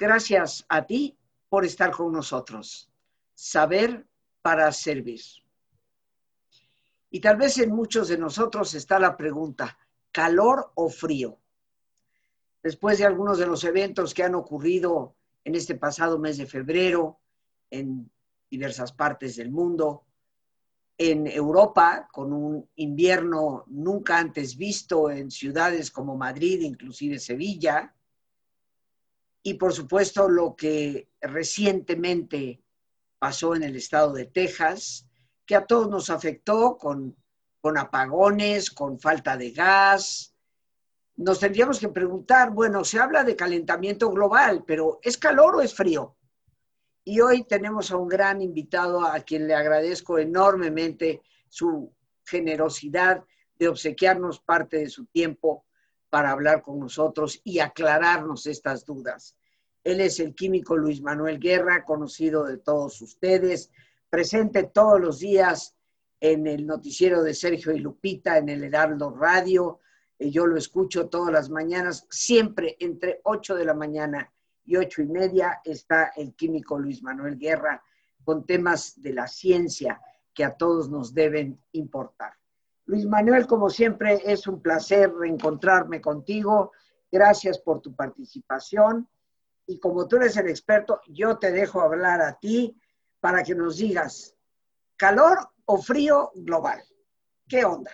Gracias a ti por estar con nosotros. Saber para servir. Y tal vez en muchos de nosotros está la pregunta, ¿calor o frío? Después de algunos de los eventos que han ocurrido en este pasado mes de febrero en diversas partes del mundo, en Europa, con un invierno nunca antes visto en ciudades como Madrid, inclusive Sevilla, y por supuesto lo que recientemente pasó en el estado de Texas, que a todos nos afectó con, con apagones, con falta de gas. Nos tendríamos que preguntar, bueno, se habla de calentamiento global, pero ¿es calor o es frío? Y hoy tenemos a un gran invitado a quien le agradezco enormemente su generosidad de obsequiarnos parte de su tiempo para hablar con nosotros y aclararnos estas dudas. Él es el químico Luis Manuel Guerra, conocido de todos ustedes, presente todos los días en el noticiero de Sergio y Lupita, en el Heraldo Radio. Eh, yo lo escucho todas las mañanas, siempre entre 8 de la mañana y 8 y media está el químico Luis Manuel Guerra con temas de la ciencia que a todos nos deben importar. Luis Manuel, como siempre, es un placer reencontrarme contigo. Gracias por tu participación y como tú eres el experto, yo te dejo hablar a ti para que nos digas, ¿calor o frío global? ¿Qué onda?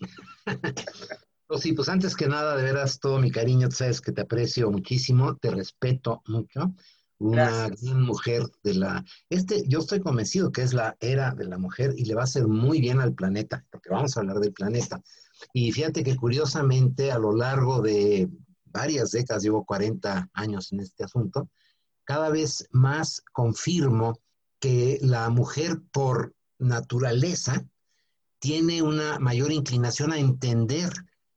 Pues sí, pues antes que nada, de veras, todo mi cariño, sabes que te aprecio muchísimo, te respeto mucho. Una gran mujer de la... Este, yo estoy convencido que es la era de la mujer y le va a hacer muy bien al planeta, porque vamos a hablar del planeta. Y fíjate que curiosamente a lo largo de varias décadas, llevo 40 años en este asunto, cada vez más confirmo que la mujer por naturaleza tiene una mayor inclinación a entender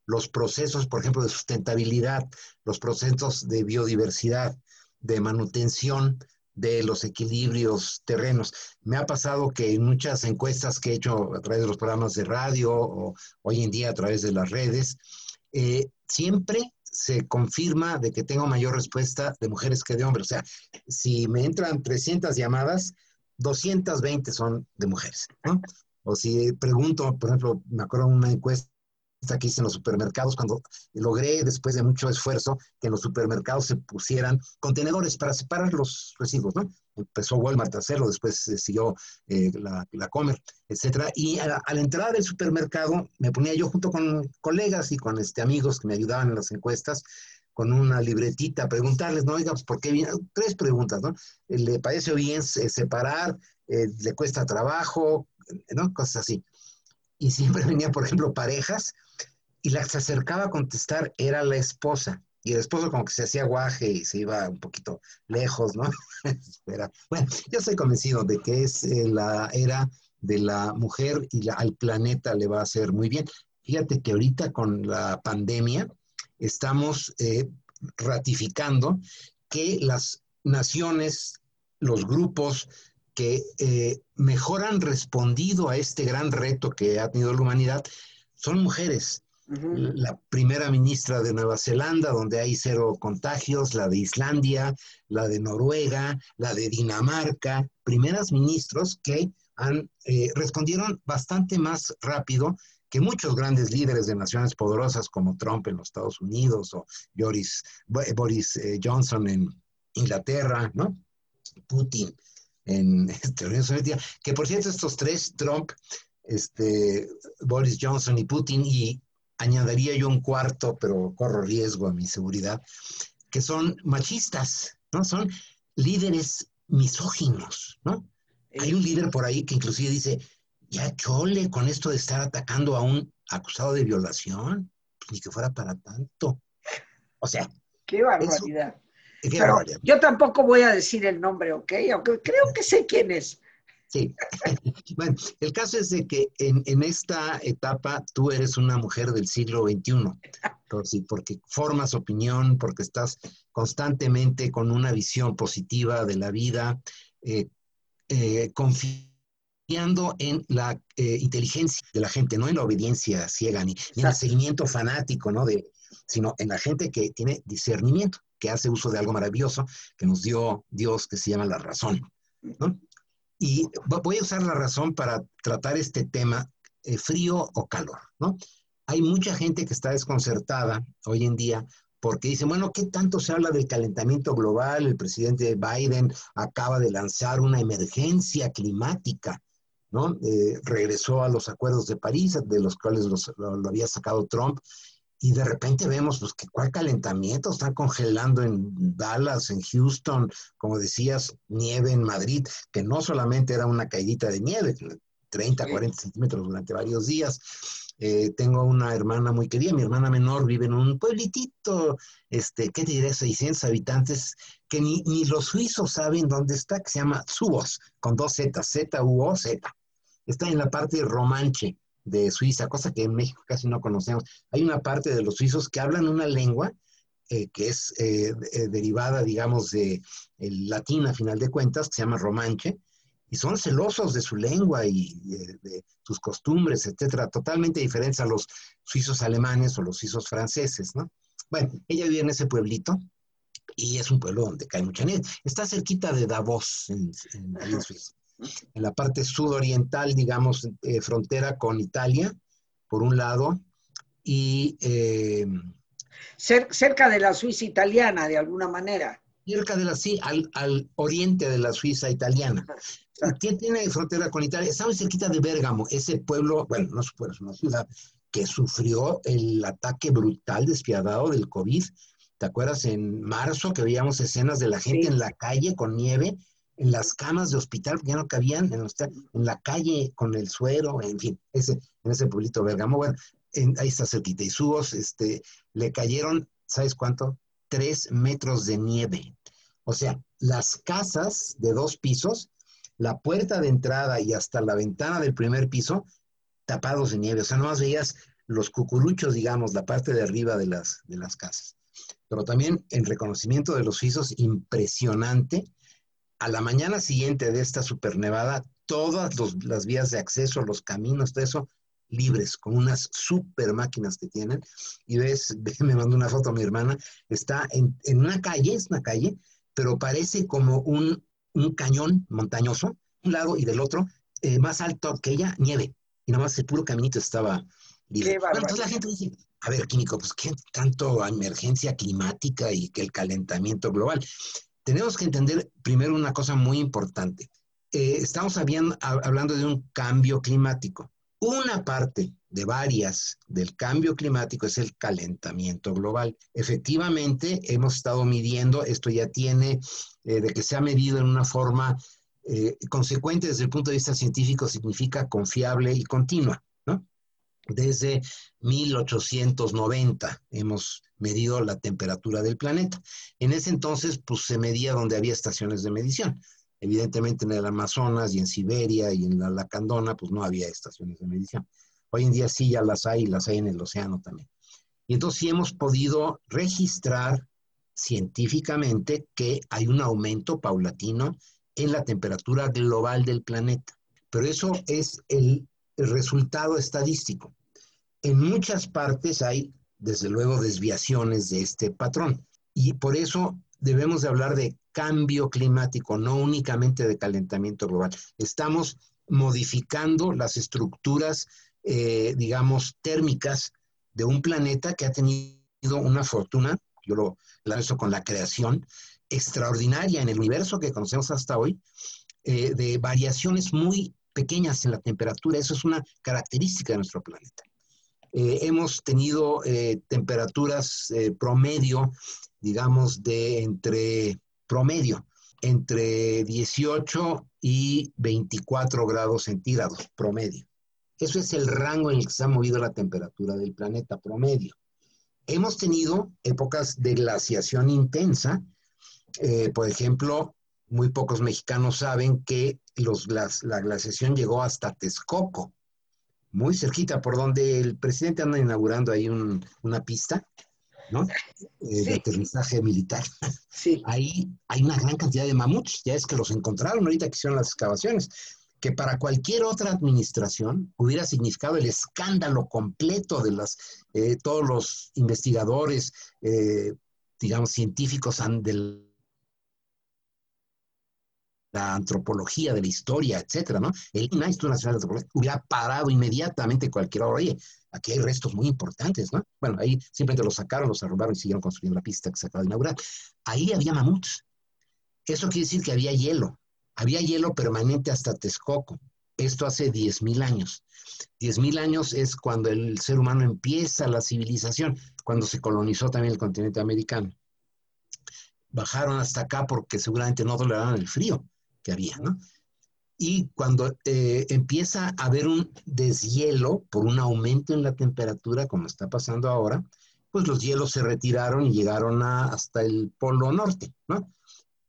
los procesos, por ejemplo, de sustentabilidad, los procesos de biodiversidad, de manutención de los equilibrios terrenos. Me ha pasado que en muchas encuestas que he hecho a través de los programas de radio o hoy en día a través de las redes, eh, siempre se confirma de que tengo mayor respuesta de mujeres que de hombres. O sea, si me entran 300 llamadas, 220 son de mujeres. O si pregunto, por ejemplo, me acuerdo de una encuesta que hice en los supermercados cuando logré, después de mucho esfuerzo, que en los supermercados se pusieran contenedores para separar los residuos, ¿no? Empezó Walmart a hacerlo, después siguió eh, la, Comer, etcétera. Y a, la entrada del supermercado me ponía yo junto con colegas y con este, amigos que me ayudaban en las encuestas, con una libretita, preguntarles, no, oiga, pues, ¿por qué viene? Tres preguntas, ¿no? ¿Le parece bien eh, separar? Eh, ¿Le cuesta trabajo? ¿No? Cosas así. Y siempre venía, por ejemplo, parejas y la que se acercaba a contestar era la esposa. Y el esposo como que se hacía guaje y se iba un poquito lejos, ¿no? bueno, yo estoy convencido de que es eh, la era de la mujer y al planeta le va a hacer muy bien. Fíjate que ahorita con la pandemia estamos eh, ratificando que las naciones, los grupos que eh, mejor han respondido a este gran reto que ha tenido la humanidad son mujeres la primera ministra de Nueva Zelanda, donde hay cero contagios, la de Islandia, la de Noruega, la de Dinamarca, primeras ministros que han, eh, respondieron bastante más rápido que muchos grandes líderes de naciones poderosas como Trump en los Estados Unidos o Boris, eh, Johnson en Inglaterra, ¿no? Putin en este, Unión Soviética, que por cierto estos tres, Trump, este, Boris Johnson y Putin, y añadiría yo un cuarto, pero corro riesgo a mi seguridad, que son machistas, ¿no? Son líderes misóginos, ¿no? Hay un líder por ahí que inclusive dice, ya chole con esto de estar atacando a un acusado de violación, pues ni que fuera para tanto. O sea. Qué barbaridad. qué barbaridad. Yo tampoco voy a decir el nombre, ¿ok? Aunque creo que sé quién es. Sí. bueno, el caso es de que en, esta etapa tú eres una mujer del siglo XXI, porque formas opinión, porque estás constantemente con una visión positiva de la vida, eh, eh, confiando en la eh, inteligencia de la gente, no en la obediencia ciega ni, en el seguimiento fanático, ¿no? De, sino en la gente que tiene discernimiento. que hace uso de algo maravilloso que nos dio Dios, que se llama la razón. Y voy a usar la razón para tratar este tema, eh, frío o calor. ¿no? Hay mucha gente que está desconcertada hoy en día porque dicen, bueno, ¿qué tanto se habla del calentamiento global? El presidente Biden acaba de lanzar una emergencia climática, ¿no? Eh, regresó a los acuerdos de París, de los cuales lo, había sacado Trump, y de repente vemos, pues, que cuál calentamiento, están congelando en Dallas, en Houston, como decías, nieve en Madrid, que no solamente era una caidita de nieve, 30, 40 centímetros durante varios días, eh, tengo una hermana muy querida, mi hermana menor vive en un pueblitito, este, ¿qué te diré? 600 habitantes, que ni, ni los suizos saben dónde está, que se llama Subos, con dos Z, Z-U-O-Z. Está en la parte de Romanche de Suiza, cosa que en México casi no conocemos. Hay una parte de los suizos que hablan una lengua eh, que es eh, derivada, digamos, de el latín a final de cuentas, que se llama Romanche, y son celosos de su lengua y de, sus costumbres, etcétera, totalmente diferentes a los suizos alemanes o los suizos franceses, ¿no? Bueno, ella vive en ese pueblito y es un pueblo donde cae mucha nieve. Está cerquita de Davos, en, en, Suiza. En la parte sudoriental, digamos, eh, frontera con Italia, por un lado, y... Eh, cerca de la Suiza italiana, de alguna manera cerca de la, sí, al, al, oriente de la Suiza italiana. ¿Quién tiene frontera con Italia? Está muy cerquita de Bérgamo, ese pueblo, bueno, no es pueblo, es una ciudad que sufrió el ataque brutal, despiadado del COVID. ¿Te acuerdas en marzo que veíamos escenas de la gente en la calle con nieve, en las camas de hospital, ya no cabían, en, en la calle con el suero, en fin, ese, en ese pueblito Bérgamo, bueno, ahí está cerquita. Y subos, este, le cayeron, ¿sabes cuánto? Tres metros de nieve. O sea, las casas de dos pisos la puerta de entrada y hasta la ventana del primer piso tapados de nieve. O sea, nomás veías los cucuruchos, digamos, la parte de arriba de las, de las casas. Pero también en reconocimiento de los suizos, impresionante. A la mañana siguiente de esta supernevada, todas las vías de acceso, los caminos, todo eso, libres, con unas super máquinas que tienen. Y ves, me mandó una foto a mi hermana, está en, en una calle, es una calle, pero parece como un, un cañón montañoso, un lado y del otro, eh, más alto que ella, nieve. Y nada más el puro caminito estaba libre. Bueno, entonces la gente dice, a ver, químico, pues qué tanto emergencia climática y que el calentamiento global. Tenemos que entender primero una cosa muy importante. Eh, estamos hablando de un cambio climático. Una parte de varias del cambio climático es el calentamiento global. Efectivamente, hemos estado midiendo, esto ya tiene, eh, de que se ha medido en una forma eh, consecuente desde el punto de vista científico, significa confiable y continua, ¿no? Desde 1890 hemos medido la temperatura del planeta. En ese entonces, pues se medía donde había estaciones de medición. Evidentemente en el Amazonas y en Siberia y en la Lacandona, pues no había estaciones de medición. Hoy en día sí ya las hay, las hay en el océano también. Y entonces sí hemos podido registrar científicamente que hay un aumento paulatino en la temperatura global del planeta. Pero eso es el, resultado estadístico. En muchas partes hay, desde luego, desviaciones de este patrón. Y por eso debemos de hablar de cambio climático, no únicamente de calentamiento global. Estamos modificando las estructuras eh, digamos, térmicas de un planeta que ha tenido una fortuna, yo lo lanzo con la creación extraordinaria en el universo que conocemos hasta hoy, eh, de variaciones muy pequeñas en la temperatura. Eso es una característica de nuestro planeta. Eh, hemos tenido temperaturas promedio, digamos, de entre promedio, entre 18 y 24 grados centígrados promedio. Eso es el rango en el que se ha movido la temperatura del planeta promedio. Hemos tenido épocas de glaciación intensa. Eh, por ejemplo, muy pocos mexicanos saben que los, la glaciación llegó hasta Texcoco, muy cerquita, por donde el presidente anda inaugurando ahí una pista, ¿no? Eh, de aterrizaje militar. Sí. Ahí hay una gran cantidad de mamuts, ya es que los encontraron ahorita que hicieron las excavaciones que para cualquier otra administración hubiera significado el escándalo completo de las, eh, todos los investigadores, eh, digamos, científicos del la antropología de la historia, etcétera, ¿no? El Instituto Nacional de Antropología hubiera parado inmediatamente cualquier hora. Oye, aquí hay restos muy importantes, ¿no? Bueno, ahí simplemente los sacaron, los arrobaron y siguieron construyendo la pista que se acaba de inaugurar. Ahí había mamuts. Eso quiere decir que había hielo. Había hielo permanente hasta Texcoco. Esto hace 10.000 años. 10.000 años es cuando el ser humano empieza la civilización, cuando se colonizó también el continente americano. Bajaron hasta acá porque seguramente no toleraban el frío que había, ¿no? Y cuando eh, empieza a haber un deshielo por un aumento en la temperatura, como está pasando ahora, pues los hielos se retiraron y llegaron hasta el Polo Norte, ¿no?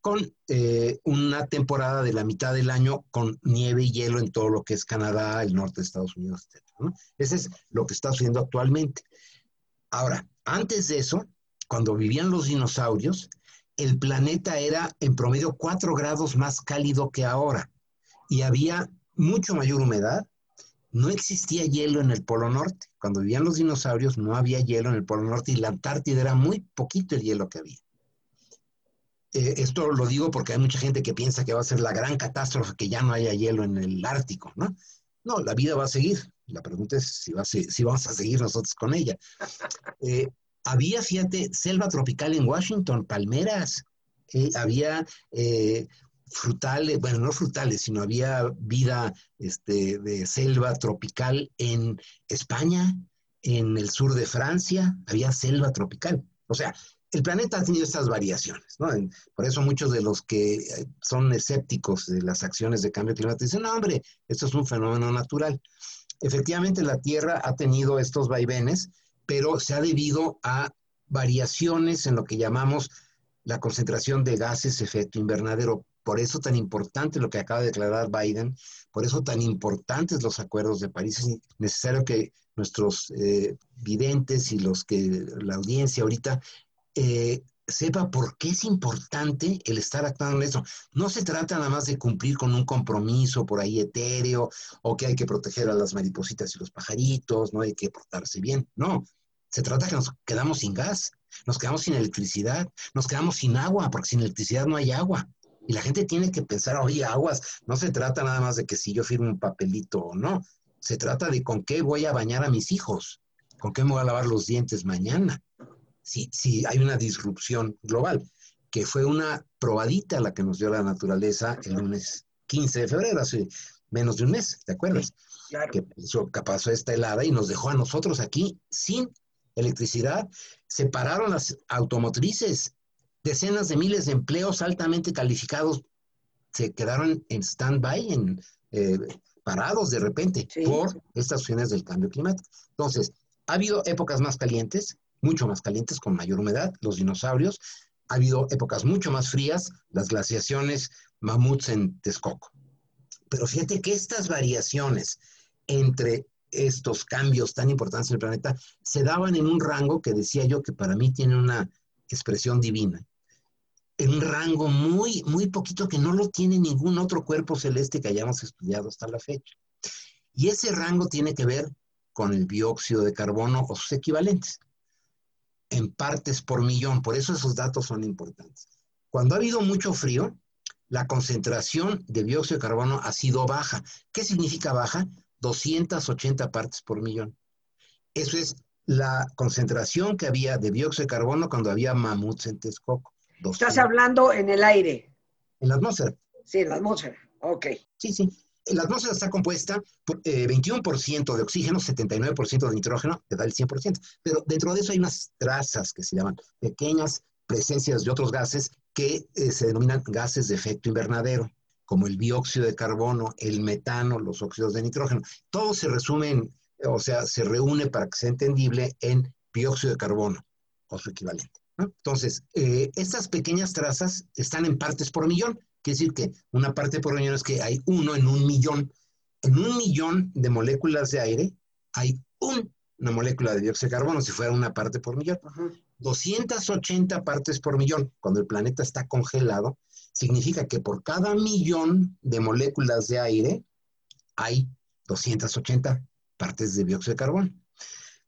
Con eh, una temporada de la mitad del año con nieve y hielo en todo lo que es Canadá, el norte de Estados Unidos, etc. ¿no? Ese es lo que está sucediendo actualmente. Ahora, antes de eso, cuando vivían los dinosaurios, el planeta era en promedio 4 grados más cálido que ahora y había mucho mayor humedad. No existía hielo en el Polo Norte. Cuando vivían los dinosaurios no había hielo en el Polo Norte y la Antártida era muy poquito el hielo que había. Eh, esto lo digo porque hay mucha gente que piensa que va a ser la gran catástrofe que ya no haya hielo en el Ártico, ¿no? No, la vida va a seguir. La pregunta es si, va si vamos a seguir nosotros con ella. Eh, había, fíjate, selva tropical en Washington, palmeras, eh, había eh, frutales, bueno, no frutales, sino había vida este, de selva tropical en España, en el sur de Francia, había selva tropical. O sea, el planeta ha tenido estas variaciones, ¿no? Por eso muchos de los que eh, son escépticos de las acciones de cambio climático dicen, no, hombre, esto es un fenómeno natural. Efectivamente, la Tierra ha tenido estos vaivenes, pero se ha debido a variaciones en lo que llamamos la concentración de gases efecto invernadero. Por eso tan importante lo que acaba de declarar Biden, por eso tan importantes los acuerdos de París. Es necesario que nuestros eh, videntes y los que la audiencia ahorita eh, sepa por qué es importante el estar actuando en eso. No se trata nada más de cumplir con un compromiso por ahí etéreo o que hay que proteger a las maripositas y los pajaritos, no hay que portarse bien. No, se trata que nos quedamos sin gas, nos quedamos sin electricidad, nos quedamos sin agua, porque sin electricidad no hay agua. Y la gente tiene que pensar, oye, aguas, no se trata nada más de que si yo firmo un papelito o no, se trata de con qué voy a bañar a mis hijos, con qué me voy a lavar los dientes mañana si, hay una disrupción global, que fue una probadita la que nos dio la naturaleza el lunes 15 de febrero, hace menos de un mes, ¿te acuerdas? Claro. Que pasó esta helada y nos dejó a nosotros aquí sin electricidad. Se pararon las automotrices, decenas de miles de empleos altamente calificados se quedaron en stand-by, en, eh, parados de repente por estas acciones del cambio climático. Entonces, ha habido épocas más calientes, mucho más calientes, con mayor humedad, los dinosaurios. Ha habido épocas mucho más frías, las glaciaciones, mamuts en Texcoco. Pero fíjate que estas variaciones entre estos cambios tan importantes en el planeta se daban en un rango que decía yo que para mí tiene una expresión divina. En un rango muy, muy poquito que no lo tiene ningún otro cuerpo celeste que hayamos estudiado hasta la fecha. Y ese rango tiene que ver con el dióxido de carbono o sus equivalentes en partes por millón. Por eso esos datos son importantes. Cuando ha habido mucho frío, la concentración de dióxido de carbono ha sido baja. ¿Qué significa baja? 280 partes por millón. Eso es la concentración que había de dióxido de carbono cuando había mamuts en Texcoco. Estás hablando en el aire. En la atmósfera. Sí, en la atmósfera. Ok. Sí, sí la atmósfera está compuesta por 21% eh, de oxígeno, 79% de nitrógeno, que da el 100%. Pero dentro de eso hay unas trazas que se llaman pequeñas presencias de otros gases que eh, se denominan gases de efecto invernadero, como el dióxido de carbono, el metano, los óxidos de nitrógeno. Todo se resume, o sea, se reúne para que sea entendible en dióxido de carbono o su equivalente. Entonces, eh, estas pequeñas trazas están en partes por millón. Quiere decir que una parte por millón es que hay uno en un millón. En un millón de moléculas de aire hay una molécula de dióxido de carbono, si fuera una parte por millón. 280 partes por millón, cuando el planeta está congelado, significa que por cada millón de moléculas de aire hay 280 partes de dióxido de carbono.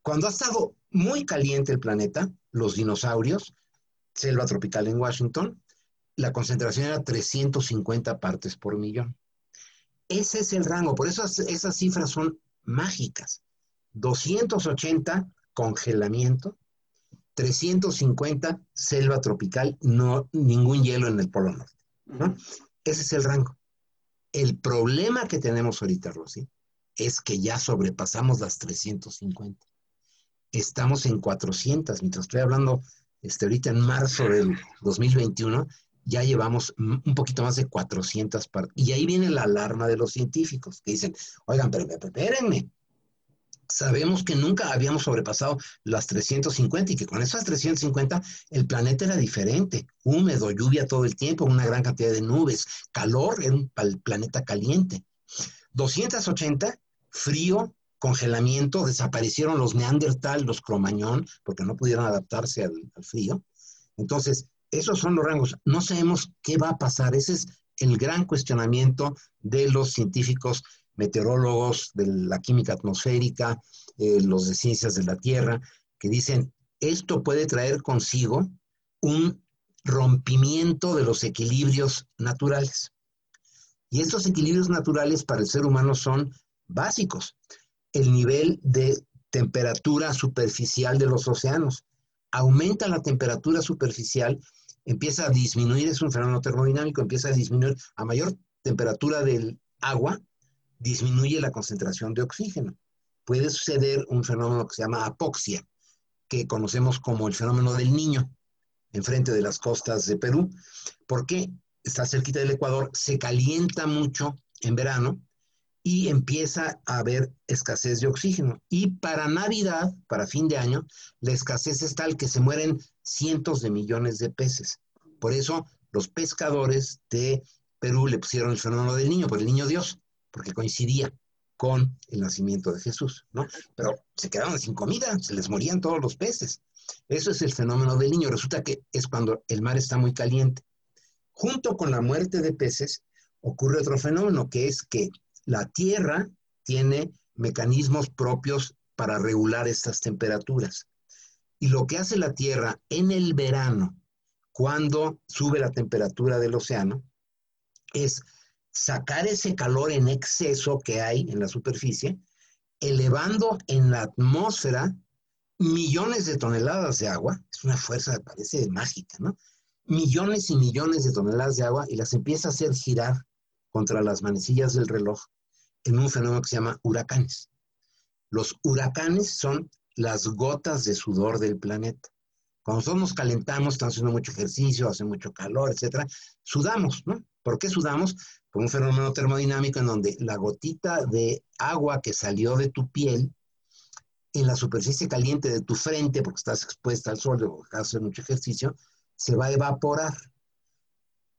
Cuando ha estado muy caliente el planeta, los dinosaurios selva tropical en Washington, la concentración era 350 partes por millón. Ese es el rango, por eso esas cifras son mágicas. 280 congelamiento, 350 selva tropical, no ningún hielo en el Polo Norte. Ese es el rango. El problema que tenemos ahorita, Rosy, es que ya sobrepasamos las 350. Estamos en 400. Mientras estoy hablando este, ahorita en marzo del 2021, ya llevamos un poquito más de 400 Y ahí viene la alarma de los científicos que dicen, oigan, pero espérenme, sabemos que nunca habíamos sobrepasado las 350 y que con esas 350 el planeta era diferente, húmedo, lluvia todo el tiempo, una gran cantidad de nubes, calor, era un planeta caliente. 280, frío, congelamiento, desaparecieron los neandertal, los cromañón, porque no pudieron adaptarse al frío. Entonces, esos son los rangos. No sabemos qué va a pasar. Ese es el gran cuestionamiento de los científicos meteorólogos de la química atmosférica, eh, los de ciencias de la Tierra, que dicen, esto puede traer consigo un rompimiento de los equilibrios naturales. Y estos equilibrios naturales para el ser humano son básicos. El nivel de temperatura superficial de los océanos. Aumenta la temperatura superficial, empieza a disminuir, es un fenómeno termodinámico, empieza a disminuir a mayor temperatura del agua, disminuye la concentración de oxígeno. Puede suceder un fenómeno que se llama apoxia, que conocemos como el fenómeno del niño, enfrente de las costas de Perú, porque está cerquita del Ecuador, se calienta mucho en verano y empieza a haber escasez de oxígeno. Y para Navidad, para fin de año, la escasez es tal que se mueren cientos de millones de peces. Por eso los pescadores de Perú le pusieron el fenómeno del niño, por el niño Dios porque coincidía con el nacimiento de Jesús, ¿no? Pero se quedaron sin comida, se les morían todos los peces. Eso es el fenómeno del niño. Resulta que es cuando el mar está muy caliente. Junto con la muerte de peces ocurre otro fenómeno, que es que la Tierra tiene mecanismos propios para regular estas temperaturas. Y lo que hace la Tierra en el verano, cuando sube la temperatura del océano, es sacar ese calor en exceso que hay en la superficie, elevando en la atmósfera millones de toneladas de agua, es una fuerza, parece mágica, ¿no? Millones y millones de toneladas de agua y las empieza a hacer girar contra las manecillas del reloj en un fenómeno que se llama huracanes. Los huracanes son las gotas de sudor del planeta. Cuando nosotros nos calentamos, estamos haciendo mucho ejercicio, hace mucho calor, etcétera, sudamos, ¿no? ¿Por qué sudamos? Por un fenómeno termodinámico en donde la gotita de agua que salió de tu piel en la superficie caliente de tu frente, porque estás expuesta al sol o hacer mucho ejercicio, se va a evaporar.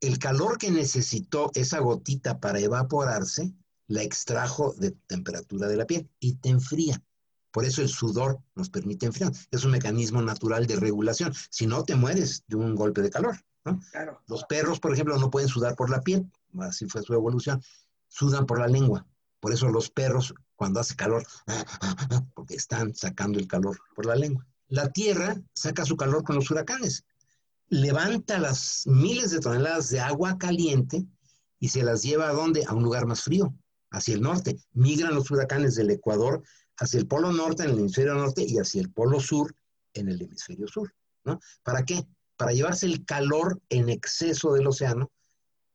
El calor que necesitó esa gotita para evaporarse, la extrajo de temperatura de la piel y te enfría. Por eso el sudor nos permite enfriar. Es un mecanismo natural de regulación. Si no, te mueres de un golpe de calor. Los perros, por ejemplo, no pueden sudar por la piel, así fue su evolución, sudan por la lengua. Por eso los perros, cuando hace calor, porque están sacando el calor por la lengua. La Tierra saca su calor con los huracanes. Levanta las miles de toneladas de agua caliente y se las lleva a dónde? A un lugar más frío, hacia el norte. Migran los huracanes del Ecuador hacia el polo norte en el hemisferio norte y hacia el polo sur en el hemisferio sur. ¿no? ¿Para qué? para llevarse el calor en exceso del océano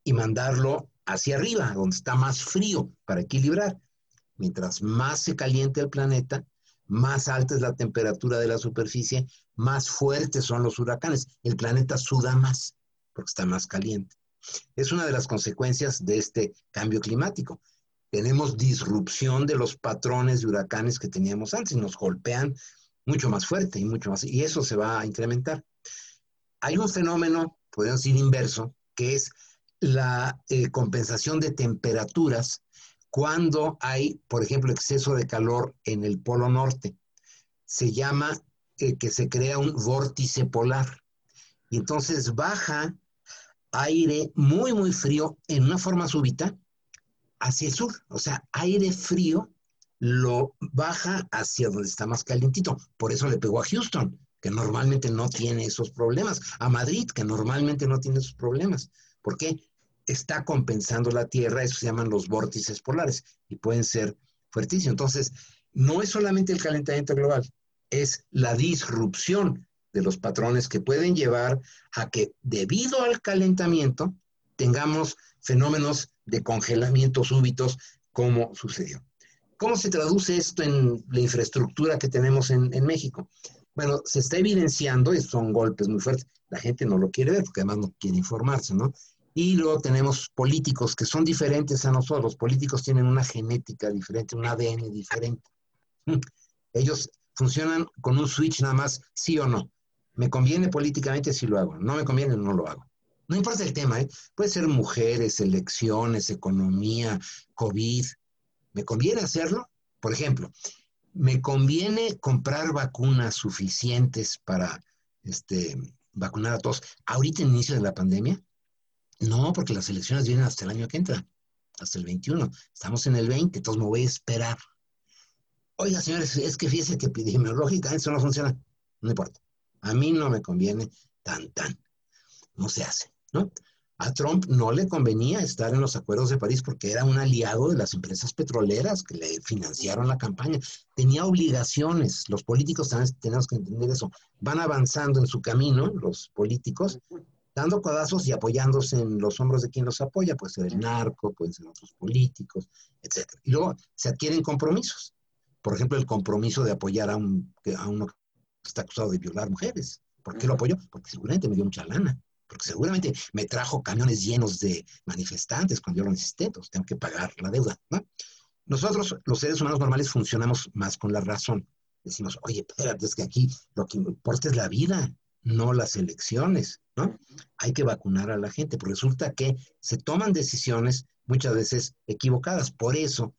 y mandarlo hacia arriba, donde está más frío, para equilibrar. Mientras más se caliente el planeta, más alta es la temperatura de la superficie, más fuertes son los huracanes. El planeta suda más porque está más caliente. Es una de las consecuencias de este cambio climático. Tenemos disrupción de los patrones de huracanes que teníamos antes y nos golpean mucho más fuerte y mucho más, y eso se va a incrementar. Hay un fenómeno, podemos decir inverso, que es la eh, compensación de temperaturas cuando hay, por ejemplo, exceso de calor en el polo norte. Se llama eh, que se crea un vórtice polar. Y entonces baja aire muy, muy frío en una forma súbita hacia el sur. O sea, aire frío lo baja hacia donde está más calientito. Por eso le pegó a Houston que normalmente no tiene esos problemas, a Madrid, que normalmente no tiene esos problemas. ¿Por qué? Está compensando la Tierra, eso se llaman los vórtices polares, y pueden ser fuertísimos. Entonces, no es solamente el calentamiento global, es la disrupción de los patrones que pueden llevar a que debido al calentamiento tengamos fenómenos de congelamiento súbitos como sucedió. ¿Cómo se traduce esto en la infraestructura que tenemos en, México? Bueno, se está evidenciando, y son golpes muy fuertes, la gente no lo quiere ver porque además no quiere informarse, ¿no? Y luego tenemos políticos que son diferentes a nosotros, los políticos tienen una genética diferente, un ADN diferente. Ellos funcionan con un switch nada más, sí o no. Me conviene políticamente si lo hago, no me conviene, no lo hago. No importa el tema, ¿eh? puede ser mujeres, elecciones, economía, COVID. ¿Me conviene hacerlo? Por ejemplo, ¿me conviene comprar vacunas suficientes para este, vacunar a todos ahorita en el inicio de la pandemia? No, porque las elecciones vienen hasta el año que entra, hasta el 21. Estamos en el 20, entonces me voy a esperar. Oiga, señores, es que fíjese que epidemiológicamente eso no funciona. No importa. A mí no me conviene tan, tan. No se hace. ¿No? A Trump no le convenía estar en los acuerdos de París porque era un aliado de las empresas petroleras que le financiaron la campaña. Tenía obligaciones. Los políticos tenemos que entender eso. Van avanzando en su camino, los políticos, dando codazos y apoyándose en los hombros de quien los apoya. Puede ser el narco, pueden ser otros políticos, etc. Y luego se adquieren compromisos. Por ejemplo, el compromiso de apoyar a, un, a uno que está acusado de violar mujeres. ¿Por qué lo apoyó? Porque seguramente me dio mucha lana porque seguramente me trajo camiones llenos de manifestantes cuando yo lo necesité, entonces tengo que pagar la deuda, ¿no? Nosotros, los seres humanos normales, funcionamos más con la razón. Decimos, oye, espérate, es que aquí lo que importa es la vida, no las elecciones. Hay que vacunar a la gente, pero resulta que se toman decisiones muchas veces equivocadas. Por eso,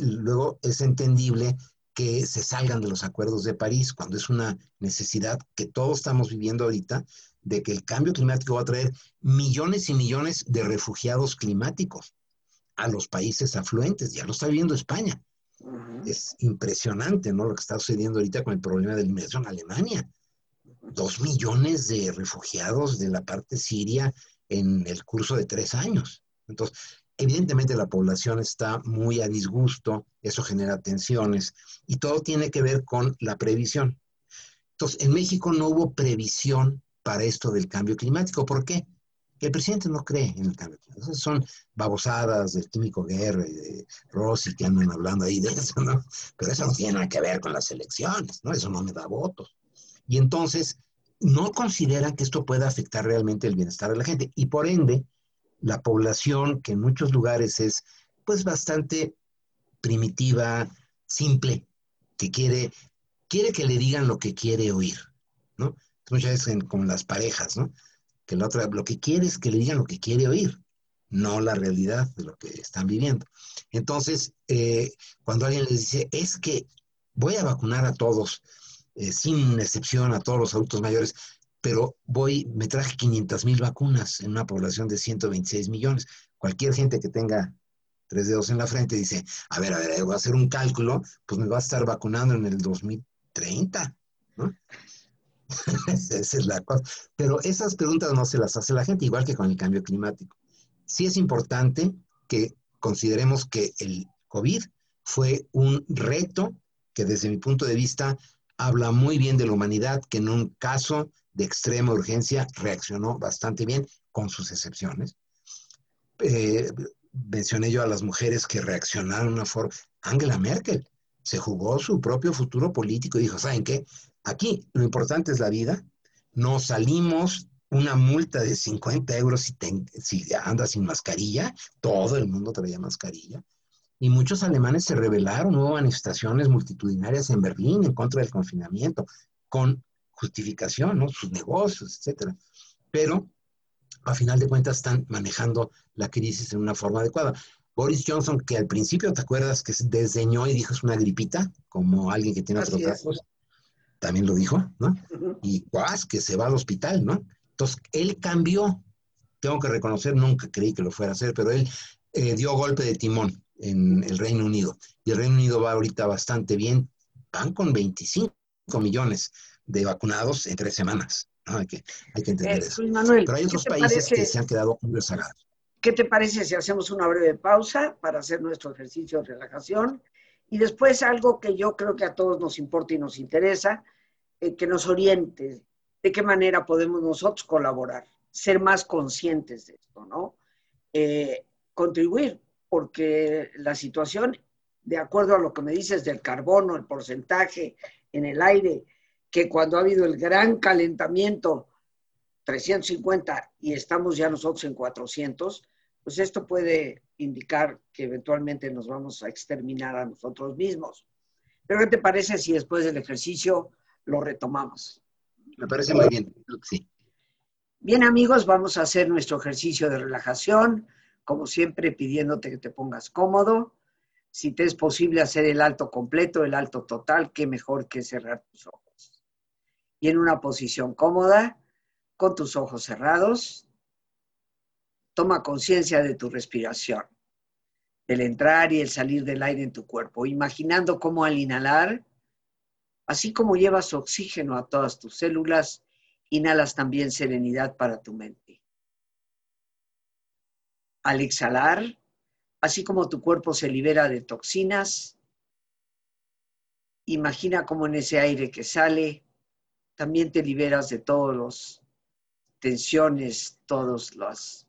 luego es entendible que se salgan de los acuerdos de París cuando es una necesidad que todos estamos viviendo ahorita de que el cambio climático va a traer millones y millones de refugiados climáticos a los países afluentes. Ya lo está viviendo España. Es impresionante, ¿no? Lo que está sucediendo ahorita con el problema de la inmigración. Alemania, dos millones de refugiados de la parte siria en el curso de tres años. Entonces, evidentemente la población está muy a disgusto, eso genera tensiones y todo tiene que ver con la previsión. Entonces, en México no hubo previsión para esto del cambio climático. ¿Por qué? El presidente no cree en el cambio climático. son babosadas del químico Guerra y de Rossi que andan hablando ahí de eso, ¿no? Pero eso no tiene nada que ver con las elecciones, ¿no? Eso no me da votos. Y entonces no consideran que esto pueda afectar realmente el bienestar de la gente. Y por ende, la población, que en muchos lugares es pues bastante primitiva, simple, que quiere, quiere que le digan lo que quiere oír, ¿no? Muchas veces con las parejas, ¿no? Que la otra lo que quiere es que le digan lo que quiere oír, no la realidad de lo que están viviendo. Entonces, eh, cuando alguien les dice, es que voy a vacunar a todos, eh, sin excepción a todos los adultos mayores, pero voy, me traje 500 mil vacunas en una población de 126 millones. Cualquier gente que tenga tres dedos en la frente dice, a ver, a ver, voy a hacer un cálculo, pues me va a estar vacunando en el 2030, ¿no? Esa es la cosa. Pero esas preguntas no se las hace la gente, igual que con el cambio climático. Sí es importante que consideremos que el COVID fue un reto que desde mi punto de vista habla muy bien de la humanidad, que en un caso de extrema urgencia reaccionó bastante bien, con sus excepciones. Eh, mencioné yo a las mujeres que reaccionaron de una forma. Angela Merkel se jugó su propio futuro político y dijo, ¿saben qué? Aquí lo importante es la vida. No salimos una multa de 50 euros si, si andas sin mascarilla. Todo el mundo traía mascarilla. Y muchos alemanes se rebelaron, hubo manifestaciones multitudinarias en Berlín en contra del confinamiento, con justificación, ¿no? sus negocios, etcétera. Pero a final de cuentas están manejando la crisis en una forma adecuada. Boris Johnson, que al principio, ¿te acuerdas que desdeñó y dijo es una gripita? Como alguien que tiene otro caso también lo dijo, ¿no? Y guas, que se va al hospital, ¿no? Entonces, él cambió, tengo que reconocer, nunca creí que lo fuera a hacer, pero él eh, dio golpe de timón en el Reino Unido. Y el Reino Unido va ahorita bastante bien, van con 25 millones de vacunados en tres semanas. Hay, que, hay que entender eh, eso. Pero hay otros países que se han quedado rezagados. ¿Qué te parece si hacemos una breve pausa para hacer nuestro ejercicio de relajación? Y después algo que yo creo que a todos nos importa y nos interesa, eh, que nos oriente de qué manera podemos nosotros colaborar, ser más conscientes de esto, ¿no? Eh, contribuir, porque la situación, de acuerdo a lo que me dices del carbono, el porcentaje en el aire, que cuando ha habido el gran calentamiento, 350 y estamos ya nosotros en 400, pues esto puede indicar que eventualmente nos vamos a exterminar a nosotros mismos. Pero ¿qué te parece si después del ejercicio lo retomamos? Me parece muy bien, sí. Bien amigos, vamos a hacer nuestro ejercicio de relajación, como siempre pidiéndote que te pongas cómodo. Si te es posible hacer el alto completo, el alto total, qué mejor que cerrar tus ojos. Y en una posición cómoda, con tus ojos cerrados, Toma conciencia de tu respiración, del entrar y el salir del aire en tu cuerpo, imaginando cómo al inhalar, así como llevas oxígeno a todas tus células, inhalas también serenidad para tu mente. Al exhalar, así como tu cuerpo se libera de toxinas, imagina cómo en ese aire que sale, también te liberas de todas las tensiones, todos los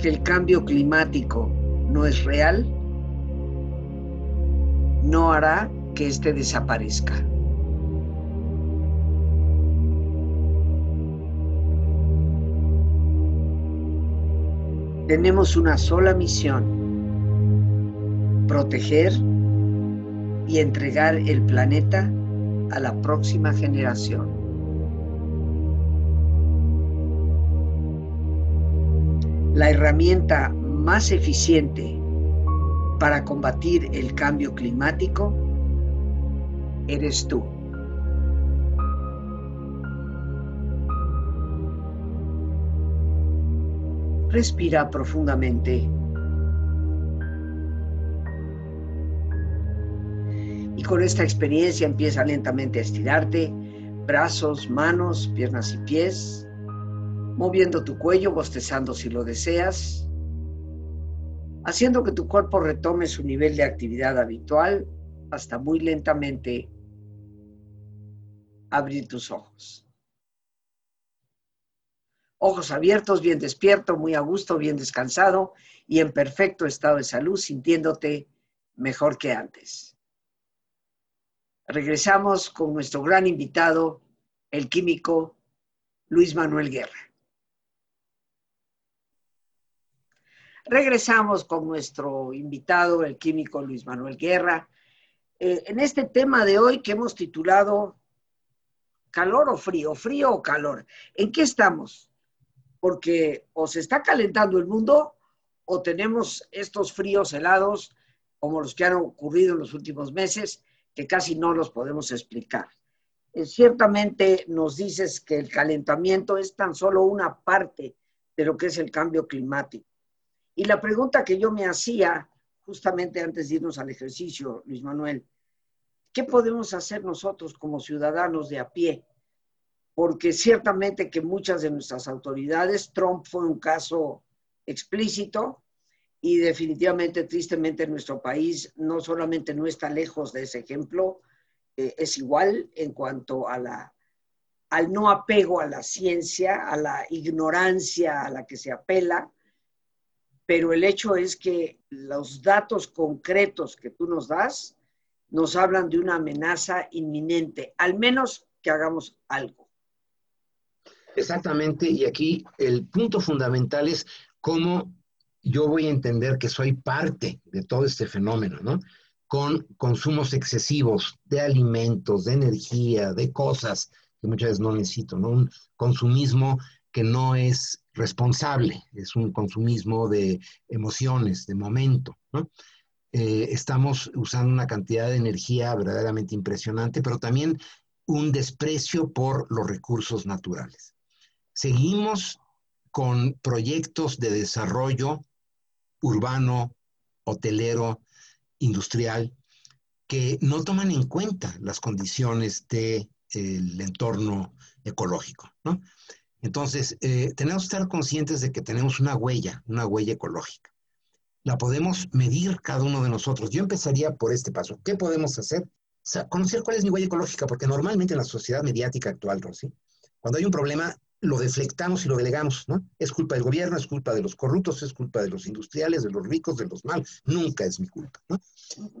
que el cambio climático no es real, no hará que éste desaparezca. Tenemos una sola misión, proteger y entregar el planeta a la próxima generación. La herramienta más eficiente para combatir el cambio climático eres tú. Respira profundamente. Y con esta experiencia empieza lentamente a estirarte, brazos, manos, piernas y pies moviendo tu cuello, bostezando si lo deseas, haciendo que tu cuerpo retome su nivel de actividad habitual hasta muy lentamente abrir tus ojos. Ojos abiertos, bien despierto, muy a gusto, bien descansado y en perfecto estado de salud, sintiéndote mejor que antes. Regresamos con nuestro gran invitado, el químico Luis Manuel Guerra. Regresamos con nuestro invitado, el químico Luis Manuel Guerra, eh, en este tema de hoy que hemos titulado ¿Calor o frío? ¿Frío o calor? ¿En qué estamos? Porque o se está calentando el mundo o tenemos estos fríos helados como los que han ocurrido en los últimos meses, que casi no los podemos explicar. Eh, ciertamente nos dices que el calentamiento es tan solo una parte de lo que es el cambio climático. Y la pregunta que yo me hacía justamente antes de irnos al ejercicio, Luis Manuel, ¿qué podemos hacer nosotros como ciudadanos de a pie? Porque ciertamente que muchas de nuestras autoridades, Trump fue un caso explícito y definitivamente, tristemente, nuestro país no solamente no está lejos de ese ejemplo, eh, es igual en cuanto a la, al no apego a la ciencia, a la ignorancia a la que se apela, pero el hecho es que los datos concretos que tú nos das nos hablan de una amenaza inminente, al menos que hagamos algo. Exactamente, y aquí el punto fundamental es cómo yo voy a entender que soy parte de todo este fenómeno, ¿no? Con consumos excesivos de alimentos, de energía, de cosas que muchas veces no necesito, ¿no? Un consumismo que no es responsable, es un consumismo de emociones, de momento, ¿no? Eh, estamos usando una cantidad de energía verdaderamente impresionante, pero también un desprecio por los recursos naturales. Seguimos con proyectos de desarrollo urbano, hotelero, industrial, que no toman en cuenta las condiciones del entorno ecológico. Entonces, eh, tenemos que estar conscientes de que tenemos una huella, una huella ecológica. La podemos medir cada uno de nosotros. Yo empezaría por este paso. ¿Qué podemos hacer? conocer cuál es mi huella ecológica, porque normalmente en la sociedad mediática actual, Rosy, cuando hay un problema, lo deflectamos y lo delegamos, ¿no? Es culpa del gobierno, es culpa de los corruptos, es culpa de los industriales, de los ricos, de los malos. Nunca es mi culpa, ¿no?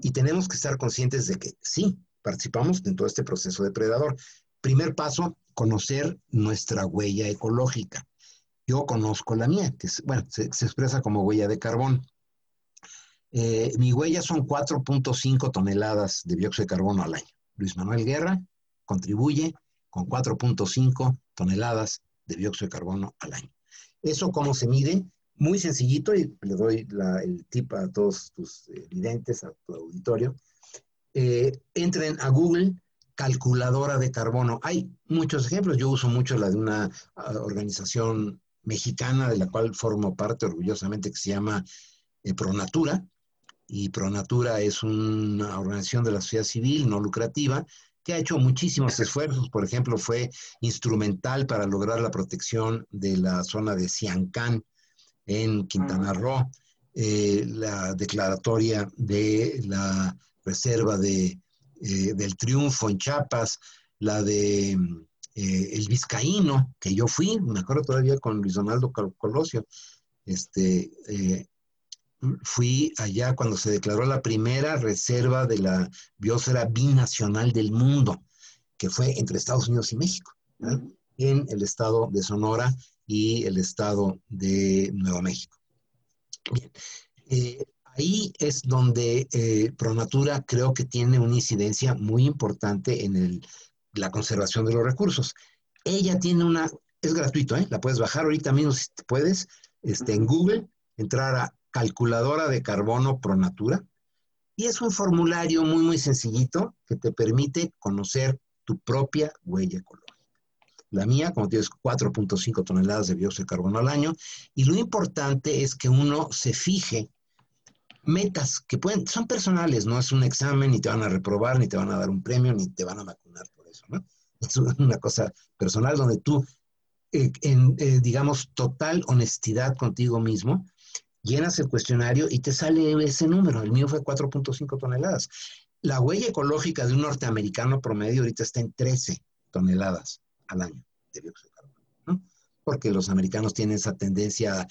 Y tenemos que estar conscientes de que sí, participamos en todo este proceso depredador. Primer paso, conocer nuestra huella ecológica. Yo conozco la mía, que bueno, se, expresa como huella de carbón. Eh, mi huella son 4.5 toneladas de dióxido de carbono al año. Luis Manuel Guerra contribuye con 4.5 toneladas de dióxido de carbono al año. ¿Eso cómo se mide? Muy sencillito, y le doy el tip a todos tus evidentes, a tu auditorio. Eh, entren a Google, calculadora de carbono. Hay muchos ejemplos, yo uso mucho la de una ah, organización mexicana de la cual formo parte orgullosamente que se llama eh, Pronatura. Y Pronatura es una organización de la sociedad civil no lucrativa que ha hecho muchísimos esfuerzos. Por ejemplo, fue instrumental para lograr la protección de la zona de Siancán en Quintana Roo, eh, la declaratoria de la reserva de, eh, del Triunfo en Chiapas, la de eh, el Vizcaíno, que yo fui, me acuerdo todavía con Luis Donaldo Colosio, este, fui allá cuando se declaró la primera reserva de la biosfera binacional del mundo, que fue entre Estados Unidos y México, en el estado de Sonora y el estado de Nuevo México. Bien. Eh, ahí es donde eh, Pronatura creo que tiene una incidencia muy importante en la conservación de los recursos. Ella tiene una, es gratuito, ¿eh? la puedes bajar ahorita mismo si puedes, este, en Google, entrar a calculadora de carbono Pronatura. Y es un formulario muy, muy sencillito que te permite conocer tu propia huella ecológica. La mía, como tienes 4.5 toneladas de dióxido de carbono al año. Y lo importante es que uno se fije metas que pueden, son personales, no es un examen, ni te van a reprobar, ni te van a dar un premio, ni te van a vacunar por eso, ¿no? Es una cosa personal donde tú, eh, en, eh, digamos, total honestidad contigo mismo, llenas el cuestionario y te sale ese número. El mío fue 4.5 toneladas. La huella ecológica de un norteamericano promedio ahorita está en 13 toneladas al año de dióxido ¿no? Porque los americanos tienen esa tendencia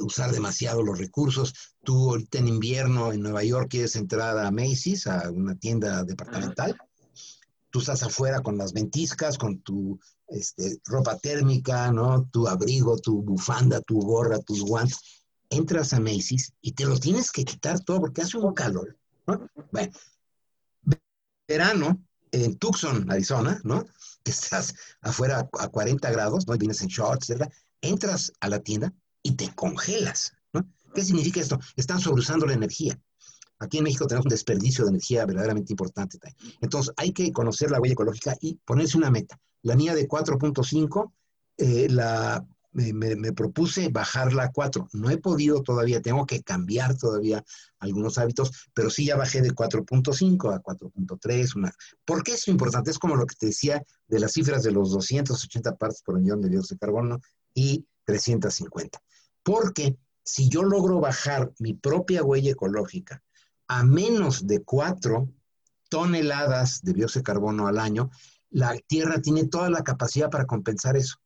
usar demasiado los recursos. Tú ahorita en invierno en Nueva York quieres entrar a Macy's, a una tienda departamental. Tú estás afuera con las ventiscas, con tu este, ropa térmica, ¿no? Tu abrigo, tu bufanda, tu gorra, tus guantes entras a Macy's y te lo tienes que quitar todo porque hace un calor. ¿no? Bueno, verano en Tucson, Arizona, ¿no? Que estás afuera a 40 grados, ¿no? Y vienes en shorts, ¿verdad? Entras a la tienda y te congelas, ¿no? ¿Qué significa esto? Están sobreusando la energía. Aquí en México tenemos un desperdicio de energía verdaderamente importante. Entonces, hay que conocer la huella ecológica y ponerse una meta. La mía de 4.5 eh, la me, propuse bajarla a 4. No he podido todavía, tengo que cambiar todavía algunos hábitos, pero sí ya bajé de 4.5 a 4.3. Una... ¿Por qué es importante? Es como lo que te decía de las cifras de los 280 partes por millón de dióxido de carbono y 350. Porque si yo logro bajar mi propia huella ecológica a menos de 4 toneladas de dióxido de carbono al año, la Tierra tiene toda la capacidad para compensar eso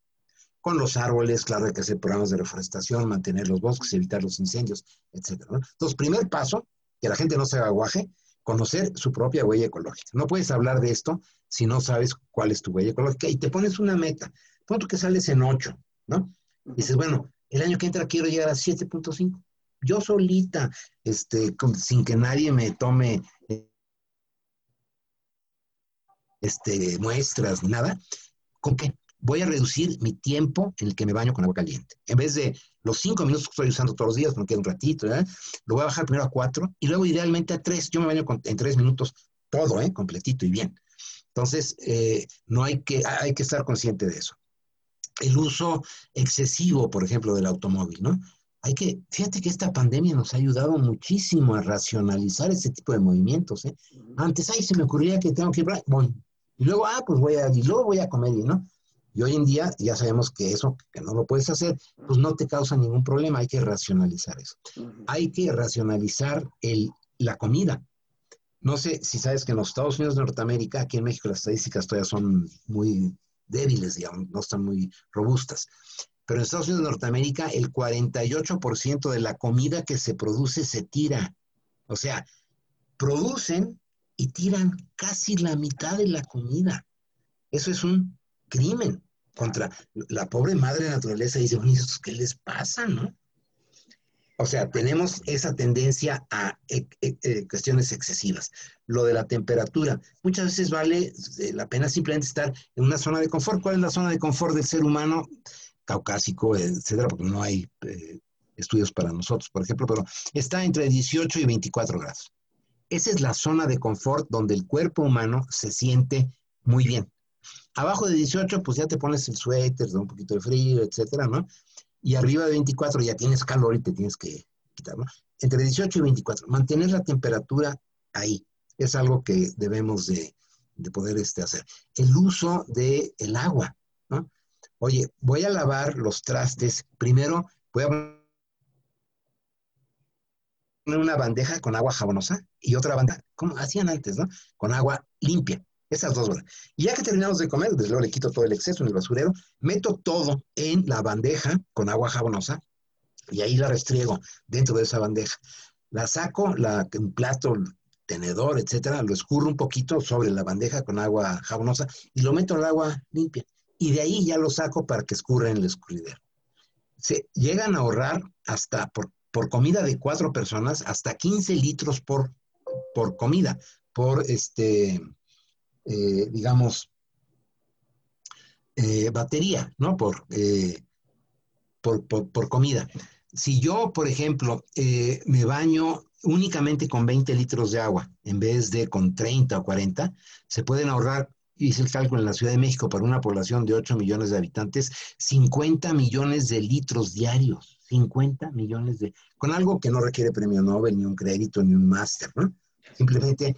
con los árboles, claro, hay que hacer programas de reforestación, mantener los bosques, evitar los incendios, etc. Entonces, primer paso, que la gente no se haga guaje, conocer su propia huella ecológica. No puedes hablar de esto si no sabes cuál es tu huella ecológica y te pones una meta. Punto que sales en 8, ¿no? Dices, bueno, el año que entra quiero llegar a 7.5. Yo solita, este, sin que nadie me tome este, muestras ni nada, ¿con qué? voy a reducir mi tiempo en el que me baño con agua caliente. En vez de los cinco minutos que estoy usando todos los días, me queda un ratito, lo voy a bajar primero a cuatro y luego idealmente a tres. Yo me baño en tres minutos todo, ¿eh? completito y bien. Entonces, eh, no hay que, hay que estar consciente de eso. El uso excesivo, por ejemplo, del automóvil, ¿no? Hay que, fíjate que esta pandemia nos ha ayudado muchísimo a racionalizar ese tipo de movimientos, ¿eh? Antes, ay, se me ocurría que tengo que ir, bueno, y luego, ah, pues voy a, y luego voy a comer, ¿no? Y hoy en día ya sabemos que eso, que no lo puedes hacer, pues no te causa ningún problema, hay que racionalizar eso. Hay que racionalizar el, la comida. No sé si sabes que en los Estados Unidos de Norteamérica, aquí en México las estadísticas todavía son muy débiles, digamos, no están muy robustas. Pero en Estados Unidos de Norteamérica el 48% de la comida que se produce se tira. O sea, producen y tiran casi la mitad de la comida. Eso es un crimen contra la pobre madre naturaleza. Dice, bueno, ¿qué les pasa, no? O sea, tenemos esa tendencia a eh, eh, eh, cuestiones excesivas. Lo de la temperatura, muchas veces vale la pena simplemente estar en una zona de confort. ¿Cuál es la zona de confort del ser humano? Caucásico, etcétera, porque no hay estudios para nosotros, por ejemplo, pero está entre 18 y 24 grados. Esa es la zona de confort donde el cuerpo humano se siente muy bien. Abajo de 18, pues ya te pones el suéter, da un poquito de frío, etcétera, ¿no? Y arriba de 24 ya tienes calor y te tienes que quitar, ¿no? Entre 18 y 24, mantener la temperatura ahí es algo que debemos de, poder este, hacer. El uso del el agua, ¿no? Oye, voy a lavar los trastes, primero voy a poner una bandeja con agua jabonosa y otra bandeja, como hacían antes, ¿no? Con agua limpia. Esas dos horas. Y ya que terminamos de comer, desde luego le quito todo el exceso en el basurero, meto todo en la bandeja con agua jabonosa y ahí la restriego dentro de esa bandeja. La saco, la, un plato, tenedor, etcétera, lo escurro un poquito sobre la bandeja con agua jabonosa y lo meto al agua limpia. Y de ahí ya lo saco para que escurra en el escurridero. Se llegan a ahorrar hasta por, por comida de cuatro personas, hasta 15 litros por, por comida, por este, eh, digamos, eh, batería, ¿no? Eh, por, por, comida. Si yo, por ejemplo, me baño únicamente con 20 litros de agua en vez de con 30 o 40, se pueden ahorrar, hice el cálculo en la Ciudad de México, para una población de 8 millones de habitantes, 50 millones de litros diarios. 50 millones de... con algo que no requiere premio Nobel, ni un crédito, ni un máster, ¿no? Simplemente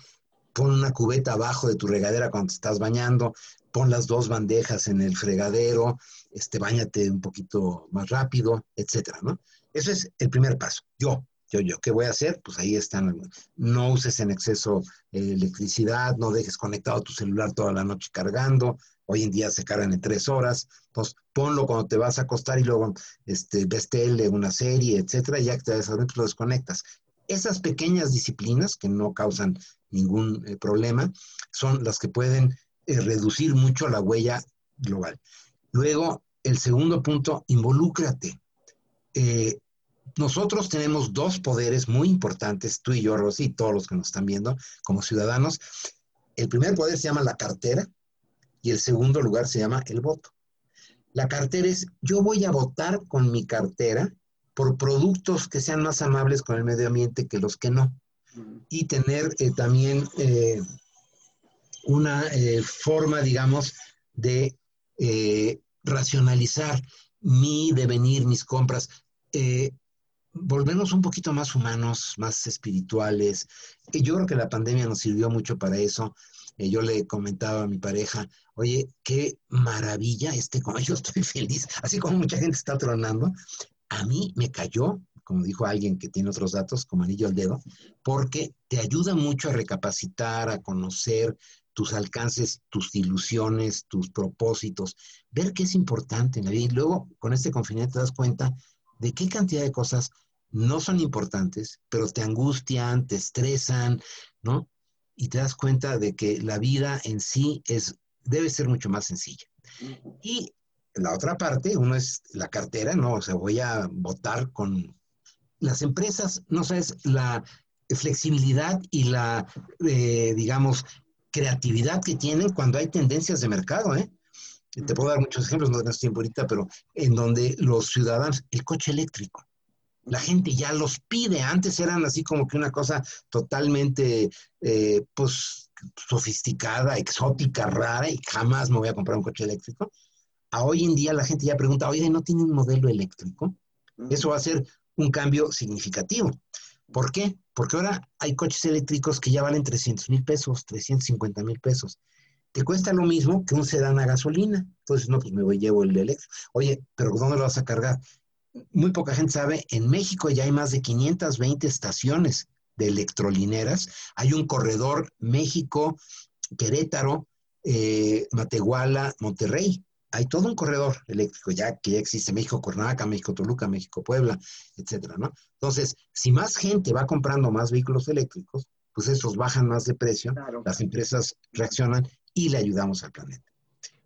pon una cubeta abajo de tu regadera cuando te estás bañando, pon las dos bandejas en el fregadero, este, bañate un poquito más rápido, etcétera, ¿no? Eso es el primer paso. Yo, yo, yo, ¿qué voy a hacer? Pues ahí están. No uses en exceso eh, electricidad, no dejes conectado tu celular toda la noche cargando. Hoy en día se cargan en tres horas. Entonces, ponlo cuando te vas a acostar y luego este, ves tele, una serie, etcétera. Ya que te vas a dormir, pues lo desconectas. Esas pequeñas disciplinas que no causan ningún eh, problema son las que pueden eh, reducir mucho la huella global. Luego, el segundo punto, involúcrate. Eh, nosotros tenemos dos poderes muy importantes, tú y yo, Rosy, y todos los que nos están viendo como ciudadanos. El primer poder se llama la cartera y el segundo lugar se llama el voto. La cartera es, yo voy a votar con mi cartera por productos que sean más amables con el medio ambiente que los que no. Y tener eh, también eh, una eh, forma, digamos, de racionalizar mi devenir, mis compras. volvernos un poquito más humanos, más espirituales. yo creo que la pandemia nos sirvió mucho para eso. yo le comentaba a mi pareja, oye, qué maravilla este, como yo estoy feliz, así como mucha gente está tronando, a mí me cayó, como dijo alguien que tiene otros datos, como anillo al dedo, porque te ayuda mucho a recapacitar, a conocer tus alcances, tus ilusiones, tus propósitos, ver qué es importante en la vida. Y luego, con este confinamiento, te das cuenta de qué cantidad de cosas no son importantes, pero te angustian, te estresan, ¿no? Y te das cuenta de que la vida en sí es, debe ser mucho más sencilla. Y la otra parte, uno es la cartera, ¿no? O sea, voy a votar con las empresas, no sabes, la flexibilidad y la, eh, digamos, creatividad que tienen cuando hay tendencias de mercado, ¿eh? Te puedo dar muchos ejemplos, no tengo tiempo ahorita, pero en donde los ciudadanos, el coche eléctrico, la gente ya los pide. Antes eran así como que una cosa totalmente, eh, pues, sofisticada, exótica, rara, y jamás me voy a comprar un coche eléctrico a hoy en día la gente ya pregunta, oye, ¿no tiene un modelo eléctrico? Eso va a ser un cambio significativo. ¿Por qué? Porque ahora hay coches eléctricos que ya valen 300 mil pesos, 350 mil pesos. Te cuesta lo mismo que un sedán a gasolina. Entonces, no, pues me voy, llevo el eléctrico. Oye, pero ¿dónde lo vas a cargar? Muy poca gente sabe, en México ya hay más de 520 estaciones de electrolineras. Hay un corredor México, Querétaro, eh, Matehuala, Monterrey hay todo un corredor eléctrico ya que ya existe México Cuernavaca, México Toluca, México Puebla, etcétera, ¿no? Entonces, si más gente va comprando más vehículos eléctricos, pues esos bajan más de precio, las empresas reaccionan y le ayudamos al planeta.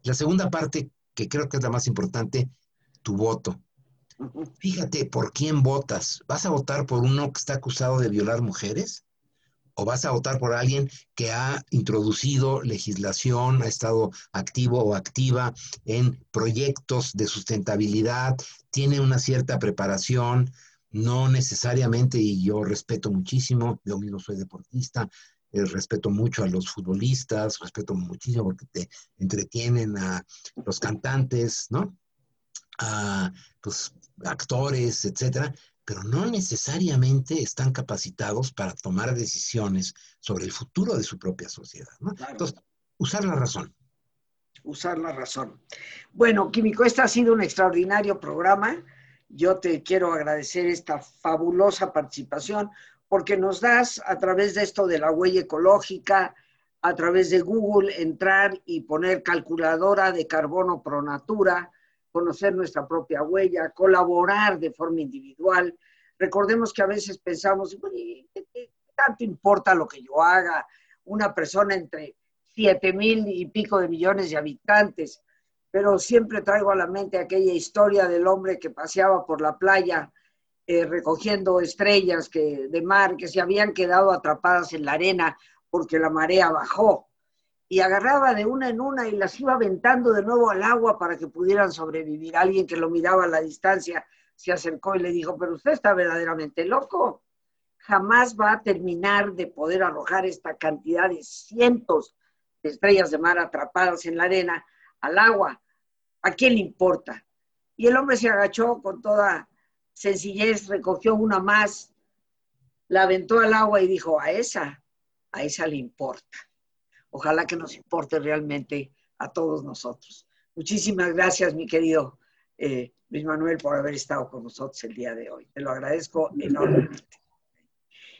La segunda parte, que creo que es la más importante, tu voto. Fíjate por quién votas. ¿Vas a votar por uno que está acusado de violar mujeres? O vas a votar por alguien que ha introducido legislación, ha estado activo o activa en proyectos de sustentabilidad, tiene una cierta preparación, no necesariamente, y yo respeto muchísimo, yo mismo soy deportista, eh, respeto mucho a los futbolistas, respeto muchísimo porque te entretienen a los cantantes, ¿no? A los actores, etcétera, pero no necesariamente están capacitados para tomar decisiones sobre el futuro de su propia sociedad. Entonces, usar la razón. Usar la razón. Bueno, Químico, este ha sido un extraordinario programa. Yo te quiero agradecer esta fabulosa participación porque nos das a través de esto de la huella ecológica, a través de Google, entrar y poner calculadora de carbono pro natura, conocer nuestra propia huella, colaborar de forma individual. Recordemos que a veces pensamos, ¿qué, tanto importa lo que yo haga? Una persona entre siete mil y pico de millones de habitantes, pero siempre traigo a la mente aquella historia del hombre que paseaba por la playa eh, recogiendo estrellas que, de mar que se habían quedado atrapadas en la arena porque la marea bajó y agarraba de una en una y las iba aventando de nuevo al agua para que pudieran sobrevivir. Alguien que lo miraba a la distancia se acercó y le dijo, pero usted está verdaderamente loco. Jamás va a terminar de poder arrojar esta cantidad de cientos de estrellas de mar atrapadas en la arena al agua. ¿A quién le importa? Y el hombre se agachó con toda sencillez, recogió una más, la aventó al agua y dijo, a esa, a esa le importa. Ojalá que nos importe realmente a todos nosotros. Muchísimas gracias, mi querido eh, Luis Manuel, por haber estado con nosotros el día de hoy. Te lo agradezco enormemente.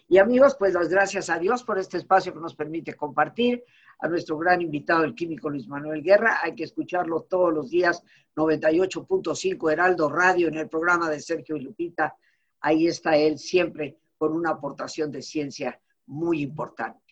Y amigos, pues las gracias a Dios por este espacio que nos permite compartir. A nuestro gran invitado, el químico Luis Manuel Guerra, hay que escucharlo todos los días, 98.5 Heraldo Radio en el programa de Sergio y Lupita. Ahí está él siempre con una aportación de ciencia muy importante